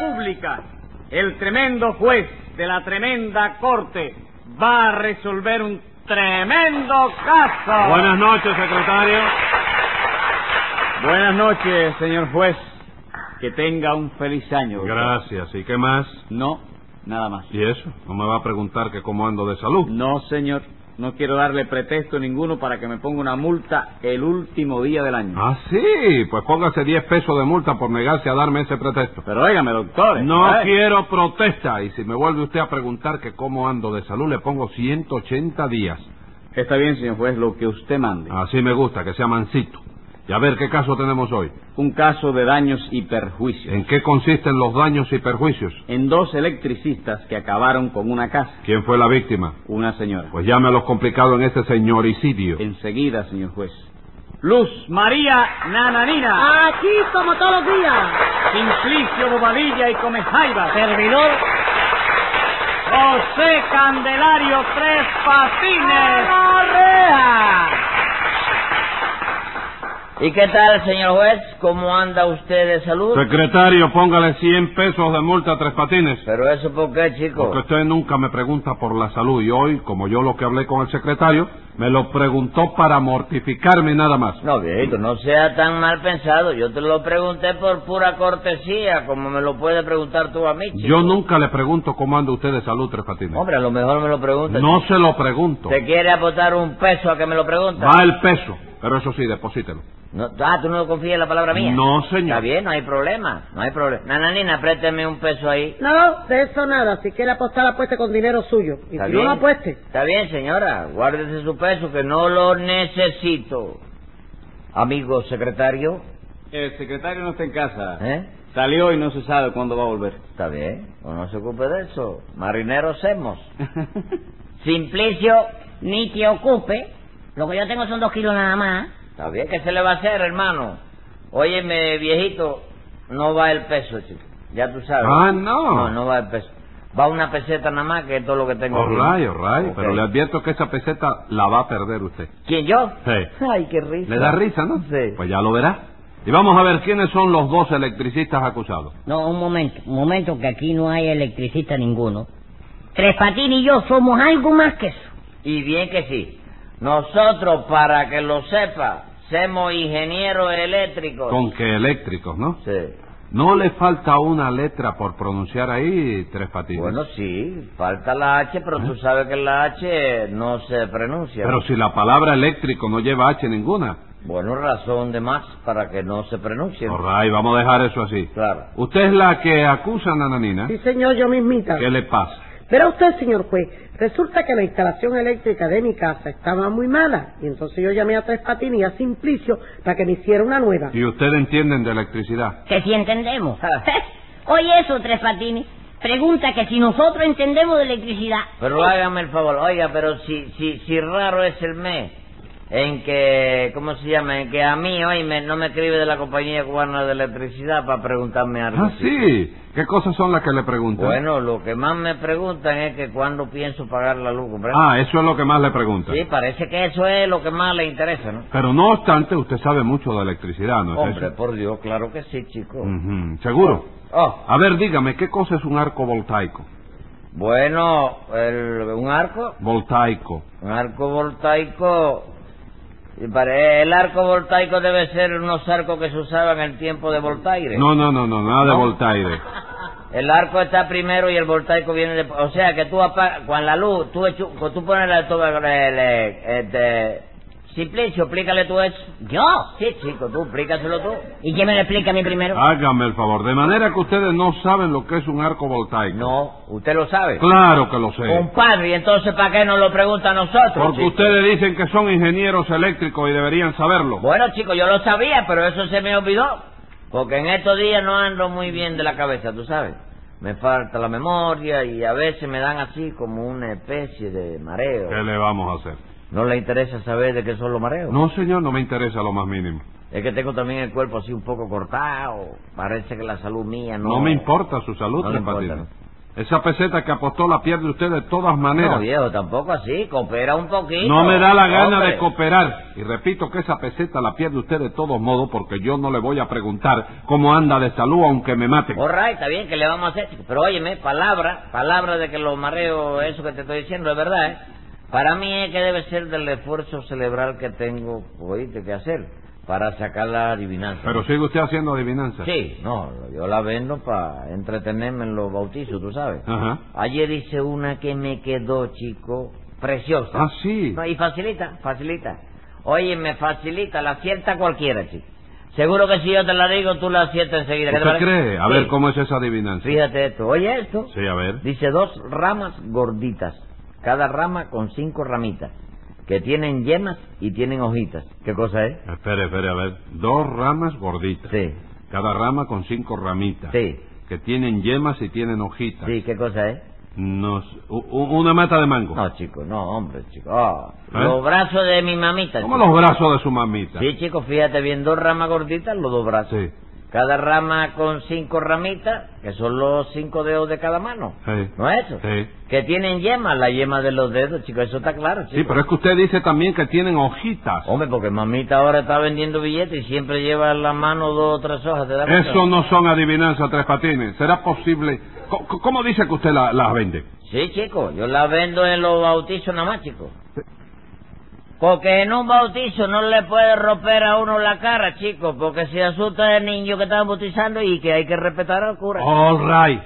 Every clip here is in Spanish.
República, el tremendo juez de la tremenda corte va a resolver un tremendo caso. Buenas noches, secretario. Buenas noches, señor juez. Que tenga un feliz año. Gracias. ¿Y qué más? No, nada más. ¿Y eso? ¿No me va a preguntar que cómo ando de salud? No, señor. No quiero darle pretexto ninguno para que me ponga una multa el último día del año. Ah, sí. Pues póngase 10 pesos de multa por negarse a darme ese pretexto. Pero óigame, doctor. No quiero protesta. Y si me vuelve usted a preguntar que cómo ando de salud, le pongo 180 días. Está bien, señor juez, lo que usted mande. Así me gusta, que sea mansito. Y a ver qué caso tenemos hoy. Un caso de daños y perjuicios. ¿En qué consisten los daños y perjuicios? En dos electricistas que acabaron con una casa. ¿Quién fue la víctima? Una señora. Pues llame a los complicados en este señoricidio. Enseguida, señor juez. Luz María Nananina. Aquí como todos los días. Simplicio Bobadilla y Comejaiba. Servidor. José Candelario Tres Patines. ¿Y qué tal, señor juez? ¿Cómo anda usted de salud? Secretario, póngale 100 pesos de multa a Tres Patines. ¿Pero eso por qué, chico? Porque usted nunca me pregunta por la salud y hoy, como yo lo que hablé con el secretario, me lo preguntó para mortificarme nada más. No, viejito, no sea tan mal pensado. Yo te lo pregunté por pura cortesía, como me lo puede preguntar tú a mí, chico. Yo nunca le pregunto cómo anda usted de salud, Tres Patines. Hombre, a lo mejor me lo preguntas. No se lo pregunto. ¿Te quiere aportar un peso a que me lo preguntas? Va el peso, pero eso sí, deposítelo. No, ah, ¿tú no confías en la palabra mía? No, señor. Está bien, no hay problema, no hay problema. Nananina, présteme un peso ahí. No, de eso nada. Si quiere apostar, apueste con dinero suyo. Y ¿Está si bien? no lo apueste. Está bien, señora. Guárdese su peso, que no lo necesito. Amigo secretario, El secretario no está en casa. ¿eh? Salió y no se sabe cuándo va a volver. Está bien, o no se ocupe de eso. Marineros hemos. Simplicio, Ni te ocupe. Lo que yo tengo son dos kilos nada más. está bien, ¿qué se le va a hacer, hermano? Óyeme, viejito, no va el peso, chico. Ya tú sabes. Ah, no. No, no va el peso. Va una peseta nada más, que es todo lo que tengo All right, all right. Ok. Pero le advierto que esa peseta la va a perder usted. ¿Quién, yo? Sí. Ay, qué risa. ¿Le da risa, no? Sí. Pues ya lo verá. Y vamos a ver quiénes son los dos electricistas acusados. No, un momento, un momento, que aquí no hay electricista ninguno. Tres Patines y yo somos algo más que eso. Y bien que sí. Nosotros, para que lo sepa, somos ingenieros eléctricos. Con que eléctricos, ¿no? Sí. No le falta una letra por pronunciar ahí, Tres Patines. Bueno, sí, falta la H, pero tú sabes que la H no se pronuncia. ¿Eh? Pero si la palabra eléctrico no lleva H ninguna. Bueno, razón de más para que no se pronuncie. Right, vamos a dejar eso así. Claro. Usted es la que acusa a Nananina. Sí, señor, yo mismita. ¿Qué le pasa? Verá usted, señor juez, resulta que la instalación eléctrica de mi casa estaba muy mala. Y entonces yo llamé a Tres Patines y a Simplicio para que me hiciera una nueva. ¿Y usted entienden de electricidad? Que si entendemos. Ah. Oye eso, Tres Patines. Pregunta que si nosotros entendemos de electricidad. Pero hágame el favor, oiga, pero si, si, si raro es el mes en que, ¿cómo se llama? En que a mí hoy me, no me escribe de la compañía cubana de electricidad para preguntarme algo. Ah, sí. ¿Qué cosas son las que le preguntan? Bueno, lo que más me preguntan es que cuándo pienso pagar la luz. Ah, eso es lo que más le preguntan. Sí, parece que eso es lo que más le interesa, ¿no? Pero no obstante, usted sabe mucho de electricidad, ¿no es Hombre, eso? por Dios, claro que sí, chico. ¿Seguro? Oh, A ver, dígame, ¿qué cosa es un arco voltaico? bueno, el, un arco, Voltaico. un arco voltaico. Y pare- El arco voltaico debe ser unos arcos que se usaban en el tiempo de Voltaire. No, no, no, no, nada de. Voltaire. El arco está primero y el voltaico viene después. O sea que tú apagas, con la luz, tú, tú pones la tuba, el, el, Simplicio, explícale tú eso. ¿Yo? Sí, chico, tú, explícaselo tú. ¿Y quién me lo explica a mí primero? Hágame el favor, de manera que ustedes no saben lo que es un arco voltaico. No, usted lo sabe. Claro que lo sé. Compadre, ¿y entonces para qué nos lo pregunta a nosotros? Porque chico? ustedes dicen que son ingenieros eléctricos y deberían saberlo. Bueno, chicos, yo lo sabía, pero eso se me olvidó. Porque en estos días no ando muy bien de la cabeza, tú sabes. Me falta la memoria y a veces me dan así como una especie de mareo. ¿Qué le vamos a hacer? ¿No le interesa saber de qué son los mareos? No, señor, no me interesa lo más mínimo. Es que tengo también el cuerpo así un poco cortado. Parece que la salud mía no... No me importa su salud, No importa. Esa peseta que apostó la pierde usted de todas maneras. No, viejo, tampoco así. Coopera un poquito. No me da la gana Hombre. de cooperar. Y repito que esa peseta la pierde usted de todos modos porque yo no le voy a preguntar cómo anda de salud aunque me maten. All right, está bien, que le vamos a hacer? Pero óyeme, palabra, palabra de que los mareos, eso que te estoy diciendo, es verdad, ¿eh? Para mí es que debe ser del esfuerzo cerebral que tengo, oíste, que hacer para sacar la adivinanza. Pero sigue usted haciendo adivinanza. Sí, no, yo la vendo para entretenerme en los bautizos, tú sabes. Ajá. Ayer hice una que me quedó, chico, preciosa. Ah, sí. No, y facilita, facilita. Oye, me facilita, la acierta cualquiera, chico. Seguro que si yo te la digo, tú la aciertas enseguida. ¿Qué te ¿Usted cree? A Sí. ver cómo es esa adivinanza. Fíjate esto, oye esto. Sí, a ver. Dice dos ramas gorditas, cada rama con cinco ramitas, que tienen yemas y tienen hojitas. ¿Qué cosa es? Espere, espere, a ver. Dos ramas gorditas. Sí, Cada rama con cinco ramitas. sí, Que tienen yemas y tienen hojitas. sí, ¿qué cosa es? Nos... una mata de mango. No, chico, no, hombre, chico. Ah, ¿Eh? Los brazos de mi mamita. ¿Cómo los brazos de su mamita? Sí, chico, fíjate bien, dos ramas gorditas, los dos brazos. Sí. Cada rama con cinco ramitas, que son los cinco dedos de cada mano. Sí. ¿No es eso? Sí. Que tienen yemas, la yema de los dedos, chico, eso está claro, chico. Sí, pero es que usted dice también que tienen hojitas. Hombre, porque mamita ahora está vendiendo billetes y siempre lleva en la mano dos o tres hojas, ¿te cuenta? Eso no son adivinanzas, Tres Patines. ¿Será posible? ¿Cómo dice que usted la- las vende? Sí, chico, yo la vendo en los bautizos nada más, chico. Porque en un bautizo no le puede romper a uno la cara, chico, porque se asusta el niño que está bautizando y que hay que respetar al cura. All right.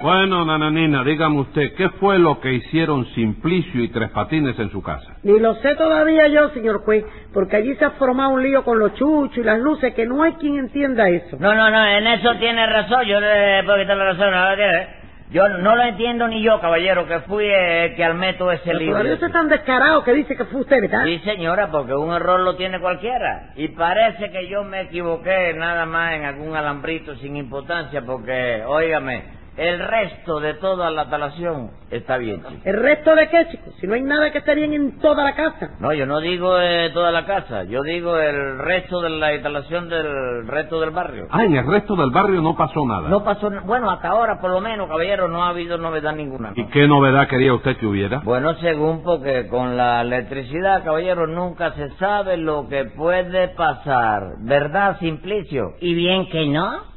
Bueno, nananina, dígame usted, ¿qué fue lo que hicieron Simplicio y Tres Patines en su casa? Ni lo sé todavía yo, señor juez, porque allí se ha formado un lío con los chuchos y las luces que no hay quien entienda eso. No, no, no, en eso tiene razón, yo le puedo quitar la razón, no, tiene. Yo no lo entiendo ni yo, caballero, que fui el que armé todo ese Pero lío. todavía usted es tan descarado que dice que fue usted, ¿verdad? Sí, señora, porque un error lo tiene cualquiera. Y parece que yo me equivoqué nada más en algún alambrito sin importancia, porque, óigame, el resto de toda la talación está bien, chico. ¿El resto de qué, chicos? Si no hay nada que esté bien en toda la casa. No, yo no digo eh, toda la casa, yo digo el resto de la instalación del resto del barrio. Ah, en el resto del barrio no pasó nada. No pasó, na- bueno, hasta ahora por lo menos, caballero, no ha habido novedad ninguna. ¿Y qué novedad quería usted que hubiera? Bueno, según porque con la electricidad, caballero, nunca se sabe lo que puede pasar. ¿Verdad, Simplicio? Y bien que no.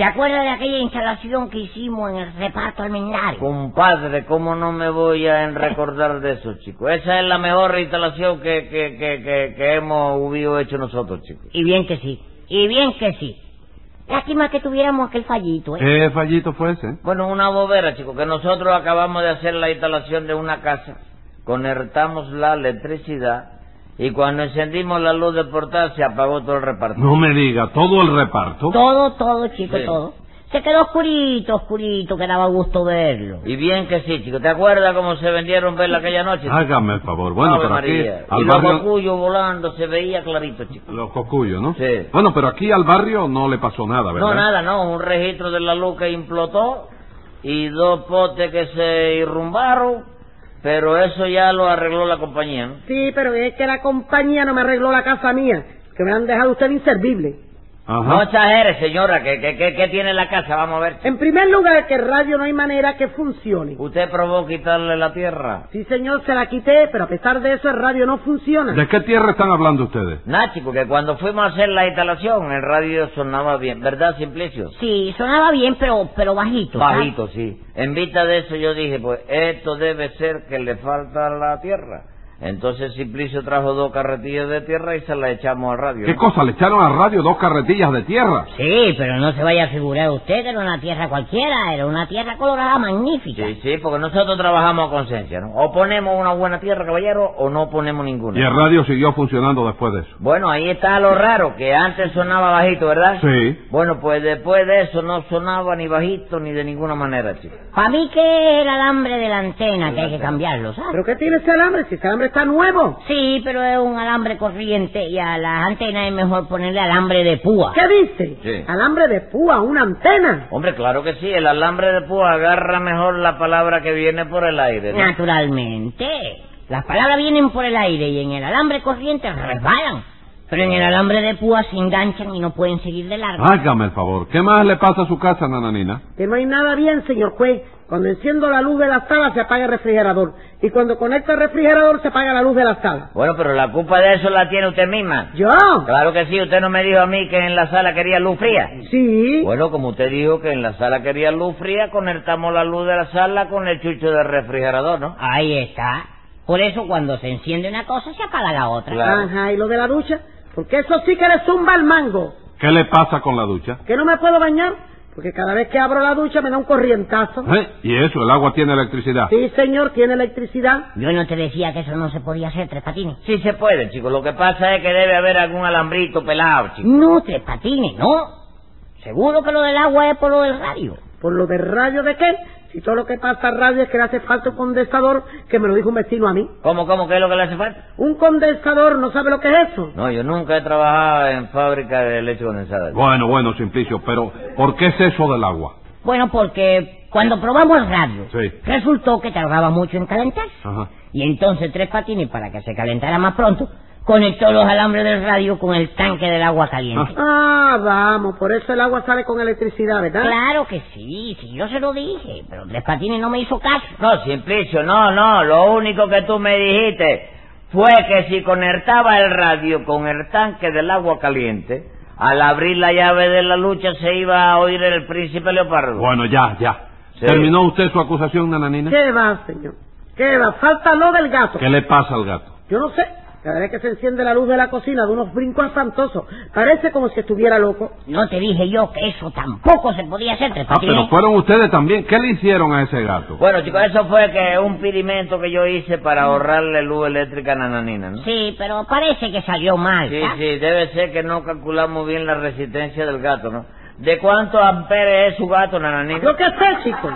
¿Te acuerdas de aquella instalación que hicimos en el reparto almendario? Compadre, ¿cómo no me voy a en recordar de eso, chico? Esa es la mejor instalación que, que, que, que, que hemos hubido hecho nosotros, chicos. Y bien que sí. Y bien que sí. Lástima que tuviéramos aquel fallito, ¿eh? ¿Qué fallito fue ese? Bueno, una bobera, chico, que nosotros acabamos de hacer la instalación de una casa, conectamos la electricidad y cuando encendimos la luz de portal se apagó todo el reparto. No me diga, todo el reparto. Todo, todo, chico, Sí. todo. Se quedó oscurito, oscurito, que daba gusto verlo. Y bien que sí, chico. ¿Te acuerdas cómo se vendieron verla aquella noche? chico? Hágame el favor. Bueno, pero aquí al y los barrio... cocuyos volando se veía clarito, chico. Los cocuyos, ¿no? Sí. Bueno, pero aquí al barrio no le pasó nada, ¿verdad? No, nada, no. Un registro de la luz que implotó y dos potes que se irrumbaron, pero eso ya lo arregló la compañía, ¿no? Sí, pero es que la compañía no me arregló la casa mía, que me han dejado usted inservible. No exagere, señora, que, que, que, que tiene la casa, vamos a ver. En primer lugar, que el radio no hay manera que funcione. ¿Usted probó quitarle la tierra? Sí, señor, se la quité, pero a pesar de eso el radio no funciona. ¿De qué tierra están hablando ustedes? Nah, chico, que cuando fuimos a hacer la instalación, el radio sonaba bien, ¿verdad, Simplicio? Sí, sonaba bien, pero, pero bajito. ¿sabes? Bajito, sí. En vista de eso yo dije, pues esto debe ser que le falta la tierra. Entonces Simplicio trajo dos carretillas de tierra y se la echamos al radio. ¿Qué cosa? ¿Le echaron al radio dos carretillas de tierra? Sí, pero no se vaya a figurar usted que era una tierra cualquiera, era una tierra colorada magnífica. Sí, sí, porque nosotros trabajamos a conciencia, ¿no? O ponemos una buena tierra, caballero, o no ponemos ninguna. Y el radio siguió funcionando después de eso. Bueno, ahí está lo raro, que antes sonaba bajito, ¿verdad? Sí. Bueno, pues después de eso no sonaba ni bajito ni de ninguna manera, chico. Para mí que el alambre de la antena que hay que cambiarlo, ¿sabes? ¿Pero qué tiene ese alambre? Si ese alambre está nuevo. Sí, pero es un alambre corriente y a las antenas es mejor ponerle alambre de púa. ¿Qué dice? Sí. Alambre de púa, una antena. Hombre, claro que sí, el alambre de púa agarra mejor la palabra que viene por el aire. ¿no? Naturalmente. Las palabras vienen por el aire y en el alambre corriente resbalan. Pero en el alambre de púa se enganchan y no pueden seguir de largo. Hágame el favor. ¿Qué más le pasa a su casa, nananina? Que no hay nada bien, señor juez. Cuando enciendo la luz de la sala se apaga el refrigerador. Y cuando conecto el refrigerador se apaga la luz de la sala. Bueno, pero la culpa de eso la tiene usted misma. ¿Yo? Claro que sí, usted no me dijo a mí que en la sala quería luz fría. Sí. Bueno, como usted dijo que en la sala quería luz fría, conectamos la luz de la sala con el chucho del refrigerador, ¿no? Ahí está. Por eso cuando se enciende una cosa se apaga la otra. Claro. Ajá, ¿y lo de la ducha? Porque eso sí que le zumba el mango. ¿Qué le pasa con la ducha? ¿Que no me puedo bañar? Porque cada vez que abro la ducha me da un corrientazo. ¿Eh? ¿Y eso? ¿El agua tiene electricidad? Sí, señor, tiene electricidad. Yo no te decía que eso no se podía hacer, Tres Patines. Sí se puede, chico. Lo que pasa es que debe haber algún alambrito pelado, chico. No, Tres Patines, no. Seguro que lo del agua es por lo del radio. ¿Por lo de radio de qué? Si todo lo que pasa a radio es que le hace falta un condensador, que me lo dijo un vecino a mí. ¿Cómo, cómo? ¿Qué es lo que le hace falta? Un condensador, ¿no sabe lo que es eso? No, yo nunca he trabajado en fábrica de leche condensada. Bueno, bueno, Simplicio, pero ¿por qué es eso del agua? Bueno, porque cuando probamos el radio, Sí. resultó que tardaba mucho en calentarse. Ajá. Y entonces Tres Patines, para que se calentara más pronto, conectó los alambres del radio con el tanque del agua caliente. Ah, vamos, por eso el agua sale con electricidad, ¿verdad? Claro que sí, sí, yo se lo dije, pero Tres Patines no me hizo caso. No, Simplicio, no, no. Lo único que tú me dijiste fue que si conectaba el radio con el tanque del agua caliente, al abrir la llave de la lucha se iba a oír el príncipe leopardo. Bueno, ya, ya. Sí. ¿Terminó usted su acusación, nananina? ¿Qué va, señor? ¿Qué va? Falta lo del gato. ¿Qué le pasa al gato? Yo no sé. Cada vez que se enciende la luz de la cocina de unos brincos espantosos. Parece como si estuviera loco. No te dije yo que eso tampoco se podía hacer, Tres Ah, pero fueron ustedes también. ¿Qué le hicieron a ese gato? Bueno, chicos, eso fue que un pirimento que yo hice para ahorrarle luz eléctrica a Nananina, ¿no? Sí, pero parece que salió mal. Sí, ¿sabes? sí, debe ser que no calculamos bien la resistencia del gato, ¿no? ¿De cuántos amperes es su gato, Nananina? Lo que sé, chico.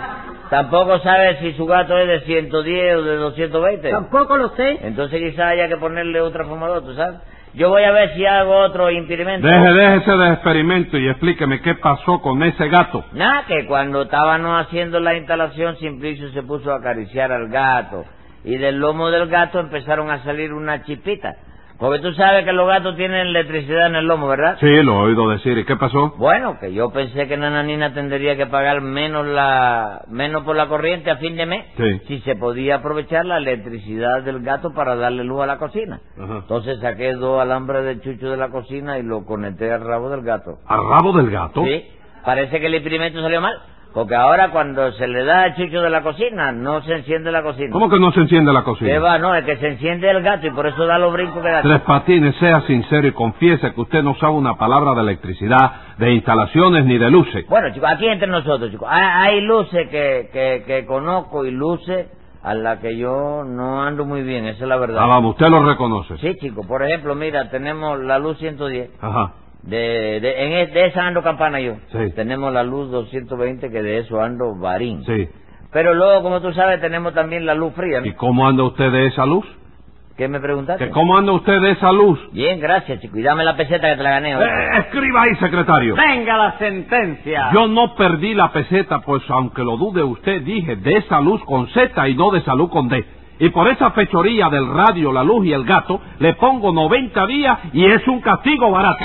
Tampoco sabe si su gato es de 110 o de 220. Tampoco lo sé. Entonces quizá haya que ponerle un transformador, ¿tú sabes? Yo voy a ver si hago otro impedimento. Deje, déjese de experimento y explíqueme qué pasó con ese gato. Nada, que cuando estábamos haciendo la instalación, Simplicio se puso a acariciar al gato. Y del lomo del gato empezaron a salir unas chispitas. Porque tú sabes que los gatos tienen electricidad en el lomo, ¿verdad? Sí, lo he oído decir. ¿Y qué pasó? Bueno, que yo pensé que Nananina tendría que pagar menos la menos por la corriente a fin de mes Sí. si se podía aprovechar la electricidad del gato para darle luz a la cocina. Ajá. Entonces saqué dos alambres de chucho de la cocina y lo conecté al rabo del gato. ¿Al rabo del gato? Sí, parece que el experimento salió mal, porque ahora cuando se le da el chucho de la cocina no se enciende la cocina. ¿Cómo que no se enciende la ¿Qué cocina? va? No, es que se enciende el gato y por eso da los brincos que da. Tres Patines, sea sincero y confiese que usted no sabe una palabra de electricidad, de instalaciones ni de luces. Bueno, chicos, aquí entre nosotros, chicos, hay, hay luces que, que, que conozco y luces a las que yo no ando muy bien, esa es la verdad. Ah, vamos, usted lo reconoce. Sí, chicos, por ejemplo, mira, tenemos la luz 110, Ajá. De, de, en es- de esa ando campana yo. Sí. Tenemos la luz 220, que de eso ando varín. Sí. Pero luego, como tú sabes, tenemos también la luz fría, ¿no? ¿Y cómo anda usted de esa luz? ¿Qué me preguntaste? ¿Que ¿Cómo anda usted de esa luz? Bien, gracias, chico, y dame la peseta que te la gané. Eh, hoy. escriba ahí, secretario. Venga la sentencia. Yo no perdí la peseta, pues aunque lo dude usted, dije de esa luz con Z y no de salud con D. Y por esa fechoría del radio, la luz y el gato, le pongo 90 días y es un castigo barato.